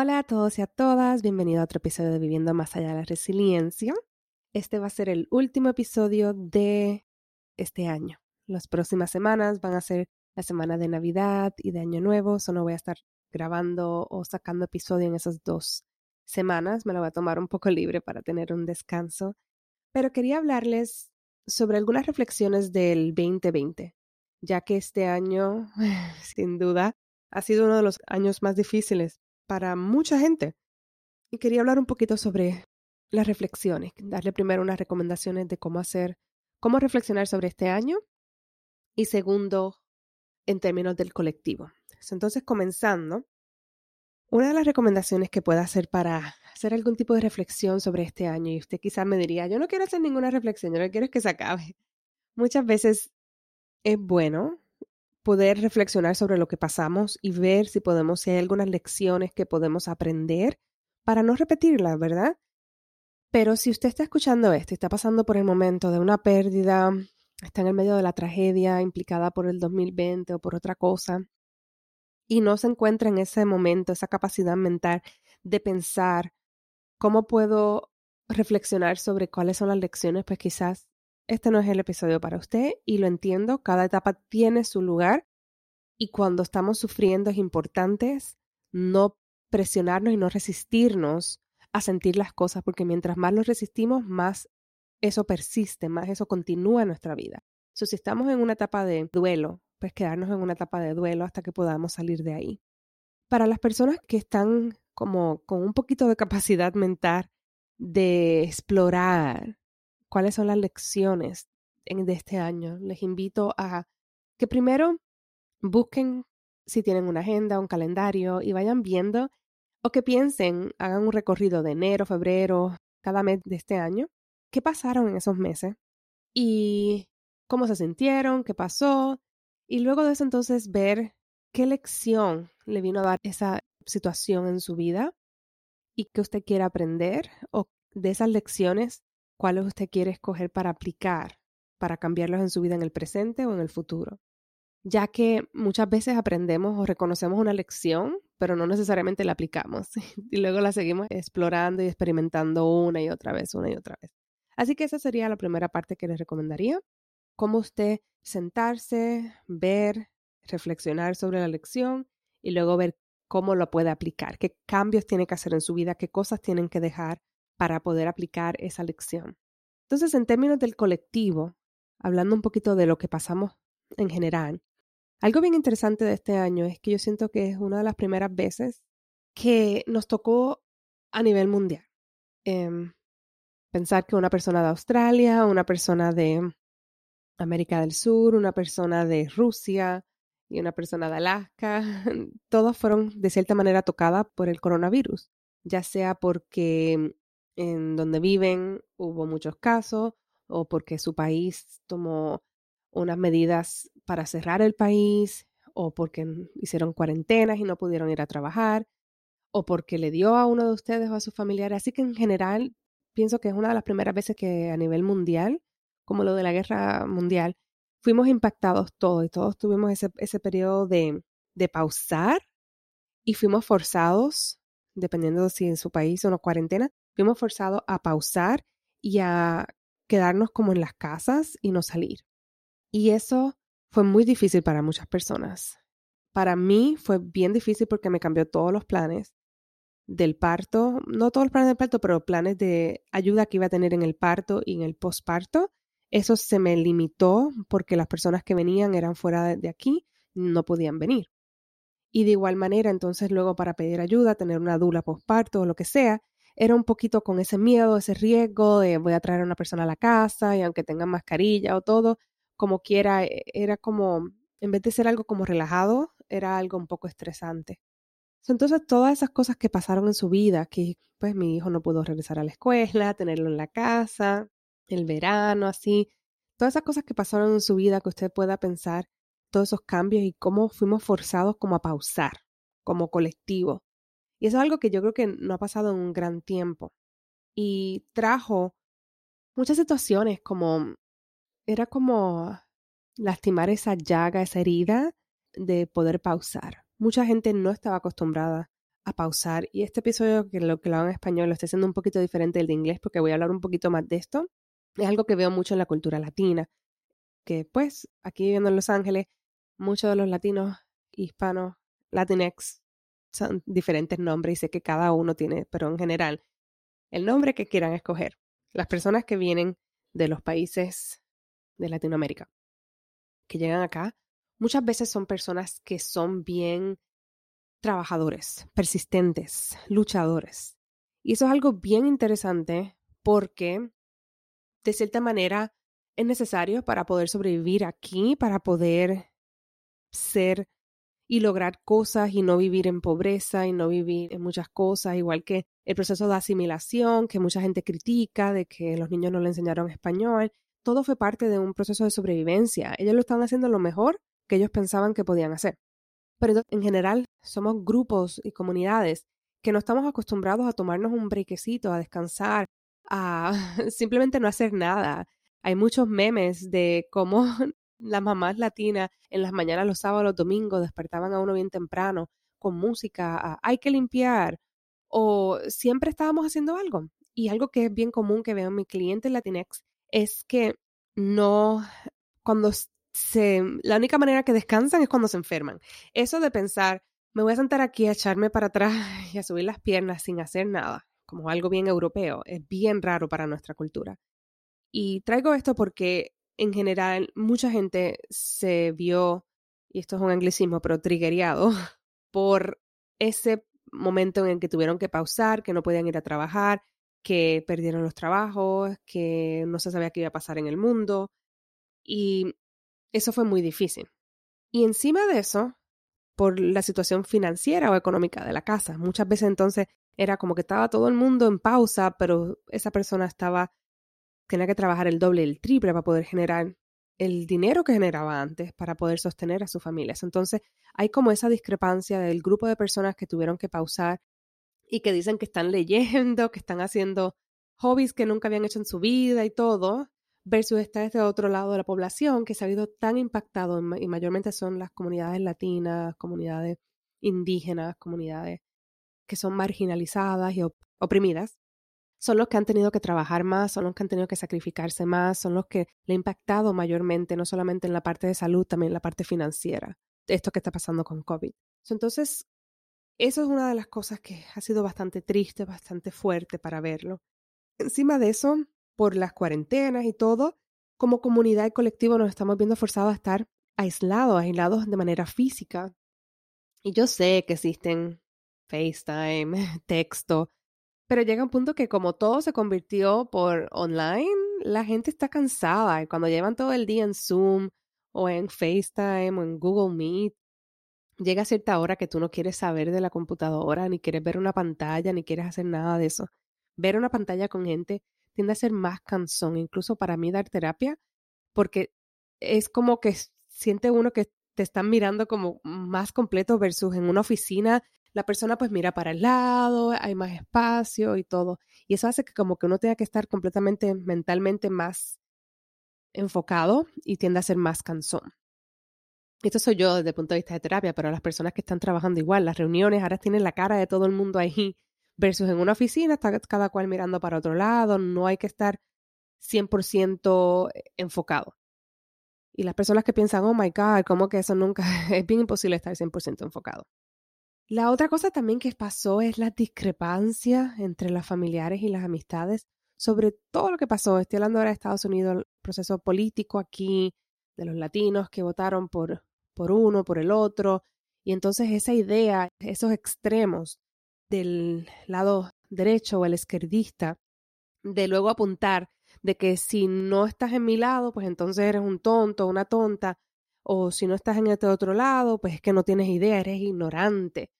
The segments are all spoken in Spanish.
Hola a todos y a todas, bienvenido a otro episodio de Viviendo más allá de la resiliencia. Este va a ser el último episodio de este año. Las próximas semanas van a ser la semana de Navidad y de Año Nuevo, so no voy a estar grabando o sacando episodio en esas dos semanas, me lo voy a tomar un poco libre para tener un descanso, pero quería hablarles sobre algunas reflexiones del 2020, ya que este año, sin duda, ha sido uno de los años más difíciles para mucha gente. Y quería hablar un poquito sobre las reflexiones, darle primero unas recomendaciones de cómo hacer, cómo reflexionar sobre este año y segundo, en términos del colectivo. Entonces, comenzando, una de las recomendaciones que pueda hacer para hacer algún tipo de reflexión sobre este año, y usted quizás me diría, yo no quiero hacer ninguna reflexión, yo que quiero que se acabe. Muchas veces es bueno poder reflexionar sobre lo que pasamos y ver si podemos, si hay algunas lecciones que podemos aprender para no repetirlas, ¿verdad? Pero si usted está escuchando esto y está pasando por el momento de una pérdida, está en el medio de la tragedia implicada por el 2020 o por otra cosa, y no se encuentra en ese momento, esa capacidad mental de pensar cómo puedo reflexionar sobre cuáles son las lecciones, pues quizás este no es el episodio para usted y lo entiendo, cada etapa tiene su lugar y cuando estamos sufriendo es importante no presionarnos y no resistirnos a sentir las cosas, porque mientras más lo resistimos, más eso persiste, más eso continúa en nuestra vida. So, si estamos en una etapa de duelo, pues quedarnos en una etapa de duelo hasta que podamos salir de ahí. Para las personas que están como con un poquito de capacidad mental de explorar cuáles son las lecciones de este año, les invito a que primero busquen si tienen una agenda, un calendario y vayan viendo o que piensen, hagan un recorrido de enero, febrero, cada mes de este año, qué pasaron en esos meses y cómo se sintieron, qué pasó, y luego de eso entonces ver qué lección le vino a dar esa situación en su vida y qué usted quiere aprender o de esas lecciones, cuáles usted quiere escoger para aplicar, para cambiarlos en su vida en el presente o en el futuro ya que muchas veces aprendemos o reconocemos una lección, pero no necesariamente la aplicamos y luego la seguimos explorando y experimentando una y otra vez, una y otra vez. Así que esa sería la primera parte que les recomendaría, cómo usted sentarse, ver, reflexionar sobre la lección y luego ver cómo lo puede aplicar, qué cambios tiene que hacer en su vida, qué cosas tienen que dejar para poder aplicar esa lección. Entonces, en términos del colectivo, hablando un poquito de lo que pasamos en general, algo bien interesante de este año es que yo siento que es una de las primeras veces que nos tocó a nivel mundial. Em, pensar que una persona de Australia, una persona de América del Sur, una persona de Rusia y una persona de Alaska, todos fueron de cierta manera tocadas por el coronavirus, ya sea porque en donde viven hubo muchos casos o porque su país tomó unas medidas para cerrar el país o porque hicieron cuarentenas y no pudieron ir a trabajar o porque le dio a uno de ustedes o a sus familiares. Así que en general pienso que es una de las primeras veces que a nivel mundial, como lo de la guerra mundial, fuimos impactados todos y todos tuvimos ese, ese periodo de, de pausar y fuimos forzados, dependiendo de si en su país o no cuarentena, fuimos forzados a pausar y a quedarnos como en las casas y no salir. Y eso fue muy difícil para muchas personas. Para mí fue bien difícil porque me cambió todos los planes del parto, no todos los planes del parto, pero planes de ayuda que iba a tener en el parto y en el posparto. Eso se me limitó porque las personas que venían eran fuera de aquí, no podían venir. Y de igual manera, entonces luego para pedir ayuda, tener una dula posparto o lo que sea, era un poquito con ese miedo, ese riesgo de voy a traer a una persona a la casa y aunque tenga mascarilla o todo, como quiera, e, era como, en vez de ser algo como relajado, era algo un poco estresante. Entonces, todas esas cosas que pasaron en su vida, que pues mi hijo no pudo regresar a la escuela, tenerlo en la casa, el verano, así, todas esas cosas que pasaron en su vida que usted pueda pensar, todos esos cambios y cómo fuimos forzados como a pausar, como colectivo. Y eso es algo que yo creo que no ha pasado en un gran tiempo. Y trajo muchas situaciones como, era como lastimar esa llaga, esa herida de poder pausar. Mucha gente no estaba acostumbrada a pausar y este episodio que lo que lo hago en español lo estoy haciendo un poquito diferente del de inglés porque voy a hablar un poquito más de esto. Es algo que veo mucho en la cultura latina, que pues aquí viviendo en Los Ángeles, muchos de los latinos, hispanos, latinex, diferentes nombres y sé que cada uno tiene, pero en general, el nombre que quieran escoger. Las personas que vienen de los países de Latinoamérica, que llegan acá, muchas veces son personas que son bien trabajadores, persistentes, luchadores. Y eso es algo bien interesante porque, de cierta manera, es necesario para poder sobrevivir aquí, para poder ser y lograr cosas y no vivir en pobreza y no vivir en muchas cosas, igual que el proceso de asimilación que mucha gente critica, de que los niños no le enseñaron español, todo fue parte de un proceso de sobrevivencia. Ellos lo están haciendo lo mejor que ellos pensaban que podían hacer. Pero en general somos grupos y comunidades que no estamos acostumbrados a tomarnos un brequecito, a descansar, a simplemente no hacer nada. Hay muchos memes de cómo las mamás latinas en las mañanas, los sábados, los domingos, despertaban a uno bien temprano con música, hay que limpiar, o siempre estábamos haciendo algo. Y algo que es bien común que veo en mi cliente Latinex es que no, cuando se, la única manera que descansan es cuando se enferman. Eso de pensar, me voy a sentar aquí a echarme para atrás y a subir las piernas sin hacer nada, como algo bien europeo, es bien raro para nuestra cultura. Y traigo esto porque en general mucha gente se vio, y esto es un anglicismo, pero triggereado por ese momento en el que tuvieron que pausar, que no podían ir a trabajar, que perdieron los trabajos, que no se sabía qué iba a pasar en el mundo. Y eso fue muy difícil. Y encima de eso, por la situación financiera o económica de la casa, muchas veces entonces era como que estaba todo el mundo en pausa, pero esa persona estaba tenía que trabajar el doble el triple para poder generar el dinero que generaba antes para poder sostener a sus familias. Entonces, hay como esa discrepancia del grupo de personas que tuvieron que pausar y que dicen que están leyendo, que están haciendo hobbies que nunca habían hecho en su vida y todo, versus está este otro lado de la población que se ha ido tan impactado y mayormente son las comunidades latinas, comunidades indígenas, comunidades que son marginalizadas y oprimidas, son los que han tenido que trabajar más, son los que han tenido que sacrificarse más, son los que le ha impactado mayormente, no solamente en la parte de salud, también en la parte financiera, esto que está pasando con COVID. Entonces, eso es una de las cosas que ha sido bastante triste, bastante fuerte para verlo. Encima de eso, por las cuarentenas y todo, como comunidad y colectivo nos estamos viendo forzados a estar aislados, aislados de manera física. Y yo sé que existen FaceTime, texto, pero llega un punto que como todo se convirtió por online, la gente está cansada y cuando llevan todo el día en Zoom o en FaceTime o en Google Meet, llega a cierta hora que tú no quieres saber de la computadora, ni quieres ver una pantalla, ni quieres hacer nada de eso. Ver una pantalla con gente tiende a ser más cansón, incluso para mí dar terapia, porque es como que siente uno que te están mirando como más completo versus en una oficina la persona pues mira para el lado, hay más espacio y todo. Y eso hace que como que uno tenga que estar completamente mentalmente más enfocado y tiende a ser más cansón. Esto soy yo desde el punto de vista de terapia, pero las personas que están trabajando igual, las reuniones ahora tienen la cara de todo el mundo ahí, versus en una oficina está cada cual mirando para otro lado, no hay que estar 100% enfocado. Y las personas que piensan, oh my God, ¿cómo que eso nunca? Es bien imposible estar 100% enfocado. La otra cosa también que pasó es la discrepancia entre los familiares y las amistades sobre todo lo que pasó. Estoy hablando ahora de Estados Unidos, el proceso político aquí, de los latinos que votaron por, por uno, por el otro. Y entonces esa idea, esos extremos del lado derecho o el izquierdista, de luego apuntar de que si no estás en mi lado, pues entonces eres un tonto, una tonta, o si no estás en este otro lado, pues es que no tienes idea, eres ignorante.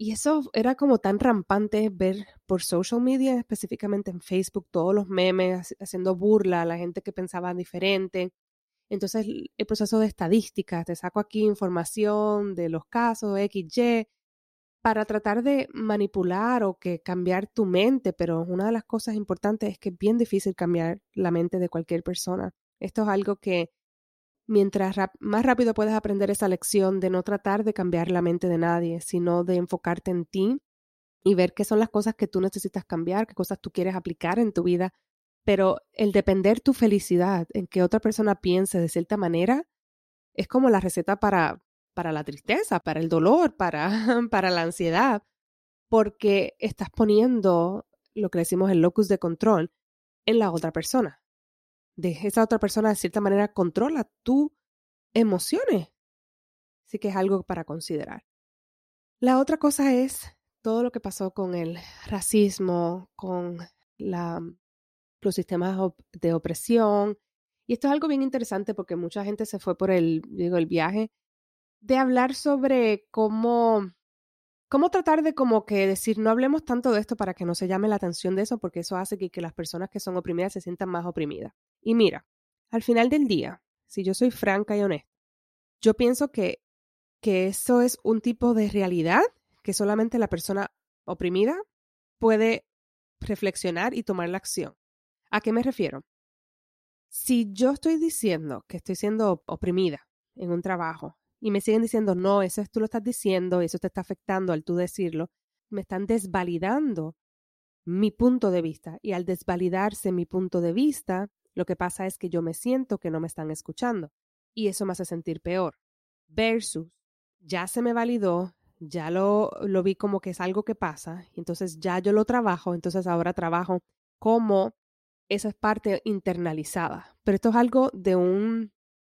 Y eso era como tan rampante ver por social media, específicamente en Facebook, todos los memes haciendo burla a la gente que pensaba diferente. Entonces, el proceso de estadística, te saco aquí información de los casos XY para tratar de manipular o que cambiar tu mente, pero una de las cosas importantes es que es bien difícil cambiar la mente de cualquier persona. Esto es algo que mientras más rápido puedes aprender esa lección de no tratar de cambiar la mente de nadie, sino de enfocarte en ti y ver qué son las cosas que tú necesitas cambiar, qué cosas tú quieres aplicar en tu vida. Pero el depender tu felicidad en que otra persona piense de cierta manera es como la receta para, para la tristeza, para el dolor, para, para la ansiedad, porque estás poniendo lo que decimos el locus de control en la otra persona de esa otra persona de cierta manera controla tus emociones. Así que es algo para considerar. La otra cosa es todo lo que pasó con el racismo, con la, los sistemas de opresión. Y esto es algo bien interesante porque mucha gente se fue por el, digo, el viaje de hablar sobre cómo ¿Cómo tratar de como que decir, no hablemos tanto de esto para que no se llame la atención de eso, porque eso hace que, las personas que son oprimidas se sientan más oprimidas? Y mira, al final del día, si yo soy franca y honesta, yo pienso que, que eso es un tipo de realidad que solamente la persona oprimida puede reflexionar y tomar la acción. ¿A qué me refiero? Si yo estoy diciendo que estoy siendo oprimida en un trabajo y me siguen diciendo, no, eso tú lo estás diciendo, eso te está afectando al tú decirlo, me están desvalidando mi punto de vista. Y al desvalidarse mi punto de vista, lo que pasa es que yo me siento que no me están escuchando. Y eso me hace sentir peor. Versus, ya se me validó, ya lo, lo vi como que es algo que pasa, y entonces ya yo lo trabajo, entonces ahora trabajo como esa es parte internalizada. Pero esto es algo de un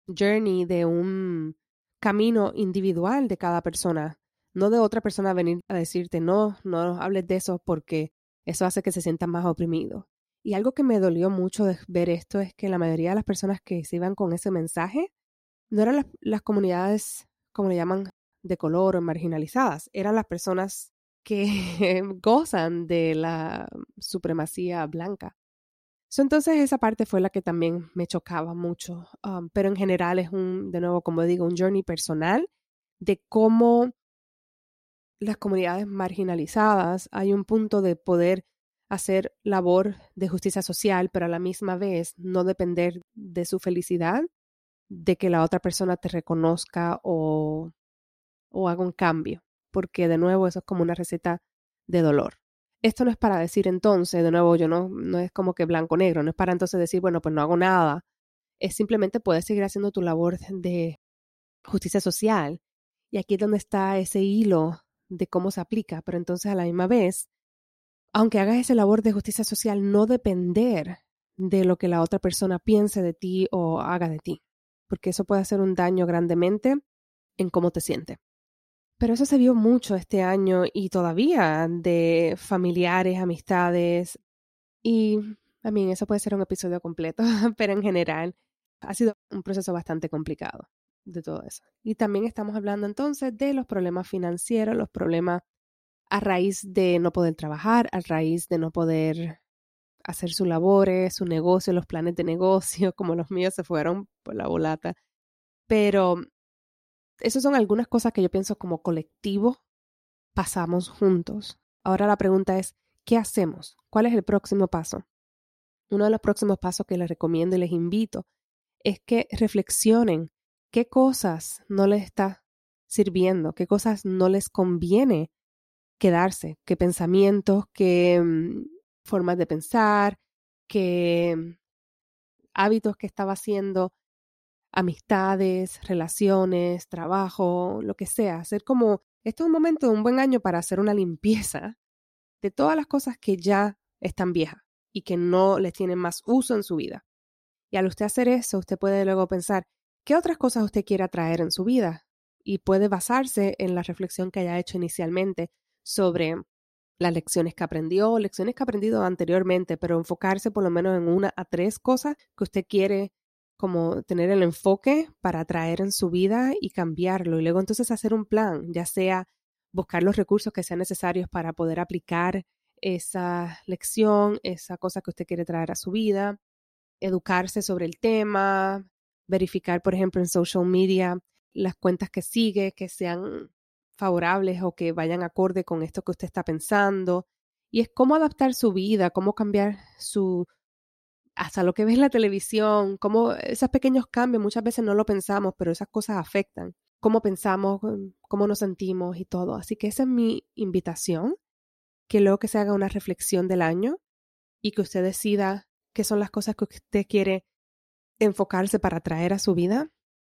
journey, de un camino individual de cada persona, no de otra persona venir a decirte, no, no hables de eso porque eso hace que se sientan más oprimidos. Y algo que me dolió mucho de ver esto es que la mayoría de las personas que se iban con ese mensaje no eran las, las comunidades, como le llaman, de color o marginalizadas, eran las personas que gozan de la supremacía blanca entonces esa parte fue la que también me chocaba mucho, um, pero en general es un, de nuevo, como digo, un journey personal de cómo las comunidades marginalizadas hay un punto de poder hacer labor de justicia social, pero a la misma vez no depender de su felicidad, de que la otra persona te reconozca o, o haga un cambio, porque de nuevo eso es como una receta de dolor. Esto no es para decir entonces, de nuevo, yo no, no es como que blanco-negro, no es para entonces decir, bueno, pues no hago nada. Es simplemente puedes seguir haciendo tu labor de justicia social. Y aquí es donde está ese hilo de cómo se aplica, pero entonces a la misma vez, aunque hagas esa labor de justicia social, no depender de lo que la otra persona piense de ti o haga de ti, porque eso puede hacer un daño grandemente en cómo te sientes. Pero eso se vio mucho este año y todavía de familiares, amistades. Y a mí eso puede ser un episodio completo, pero en general ha sido un proceso bastante complicado de todo eso. Y también estamos hablando entonces de los problemas financieros, los problemas a raíz de no poder trabajar, a raíz de no poder hacer sus labores, su negocio, los planes de negocio, como los míos se fueron por la volata. Pero esas son algunas cosas que yo pienso como colectivo pasamos juntos. Ahora la pregunta es, ¿qué hacemos? ¿Cuál es el próximo paso? Uno de los próximos pasos que les recomiendo y les invito es que reflexionen qué cosas no les está sirviendo, qué cosas no les conviene quedarse, qué pensamientos, qué mm, formas de pensar, qué mm, hábitos que estaba haciendo amistades, relaciones, trabajo, lo que sea. Hacer como, este es un momento, un buen año para hacer una limpieza de todas las cosas que ya están viejas y que no les tienen más uso en su vida. Y al usted hacer eso, usted puede luego pensar, ¿qué otras cosas usted quiere atraer en su vida? Y puede basarse en la reflexión que haya hecho inicialmente sobre las lecciones que aprendió, lecciones que ha aprendido anteriormente, pero enfocarse por lo menos en una a tres cosas que usted quiere como tener el enfoque para traer en su vida y cambiarlo. Y luego entonces hacer un plan, ya sea buscar los recursos que sean necesarios para poder aplicar esa lección, esa cosa que usted quiere traer a su vida, educarse sobre el tema, verificar, por ejemplo, en social media las cuentas que sigue, que sean favorables o que vayan acorde con esto que usted está pensando. Y es cómo adaptar su vida, cómo cambiar su, hasta lo que ves en la televisión, cómo esos pequeños cambios muchas veces no lo pensamos, pero esas cosas afectan. Cómo pensamos, cómo nos sentimos y todo. Así que esa es mi invitación, que luego que se haga una reflexión del año y que usted decida qué son las cosas que usted quiere enfocarse para traer a su vida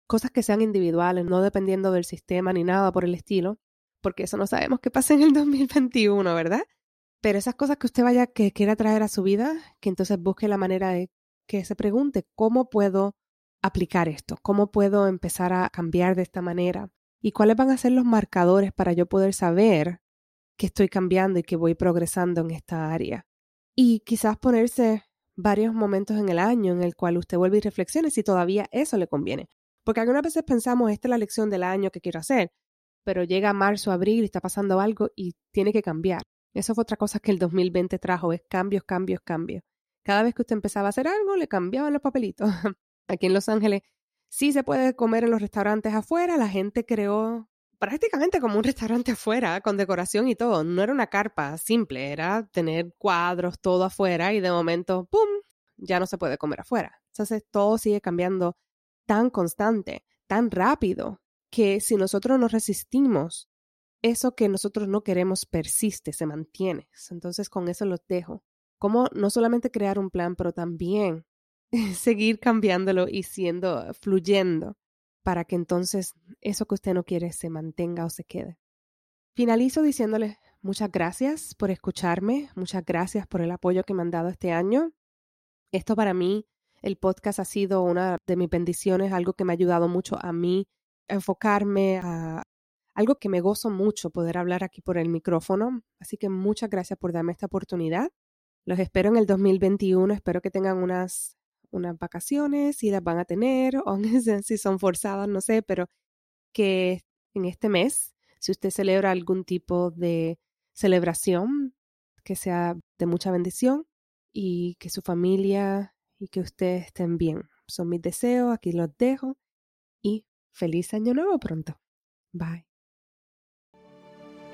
cosas que sean individuales, no dependiendo del sistema ni nada por el estilo, porque eso no sabemos qué pasa en el 2021, ¿verdad? Pero esas cosas que usted vaya que quiera traer a su vida, que entonces busque la manera de que se pregunte cómo puedo aplicar esto, cómo puedo empezar a cambiar de esta manera y cuáles van a ser los marcadores para yo poder saber que estoy cambiando y que voy progresando en esta área. Y quizás ponerse varios momentos en el año en el cual usted vuelve y reflexione si todavía eso le conviene. Porque algunas veces pensamos, esta es la lección del año que quiero hacer, pero llega marzo, abril y está pasando algo y tiene que cambiar. Eso fue otra cosa que el 2020 trajo, es cambios, cambios, cambios. Cada vez que usted empezaba a hacer algo, le cambiaban los papelitos. Aquí en Los Ángeles sí se puede comer en los restaurantes afuera, la gente creó prácticamente como un restaurante afuera, con decoración y todo. No era una carpa simple, era tener cuadros, todo afuera y de momento, ¡pum!, ya no se puede comer afuera. Entonces todo sigue cambiando tan constante, tan rápido, que si nosotros nos resistimos, eso que nosotros no queremos persiste, se mantiene. Entonces con eso los dejo. Como no solamente crear un plan, pero también seguir cambiándolo y siendo, fluyendo, para que entonces eso que usted no quiere se mantenga o se quede. Finalizo diciéndole muchas gracias por escucharme, muchas gracias por el apoyo que me han dado este año. Esto para mí el podcast ha sido una de mis bendiciones, algo que me ha ayudado mucho a mí a enfocarme a algo que me gozo mucho poder hablar aquí por el micrófono. Así que muchas gracias por darme esta oportunidad. Los espero en el 2021. Espero que tengan unas, unas vacaciones, si las van a tener, o si son forzadas, no sé, pero que en este mes, si usted celebra algún tipo de celebración, que sea de mucha bendición y que su familia y que ustedes estén bien. Son mis deseos, aquí los dejo y feliz año nuevo pronto. Bye.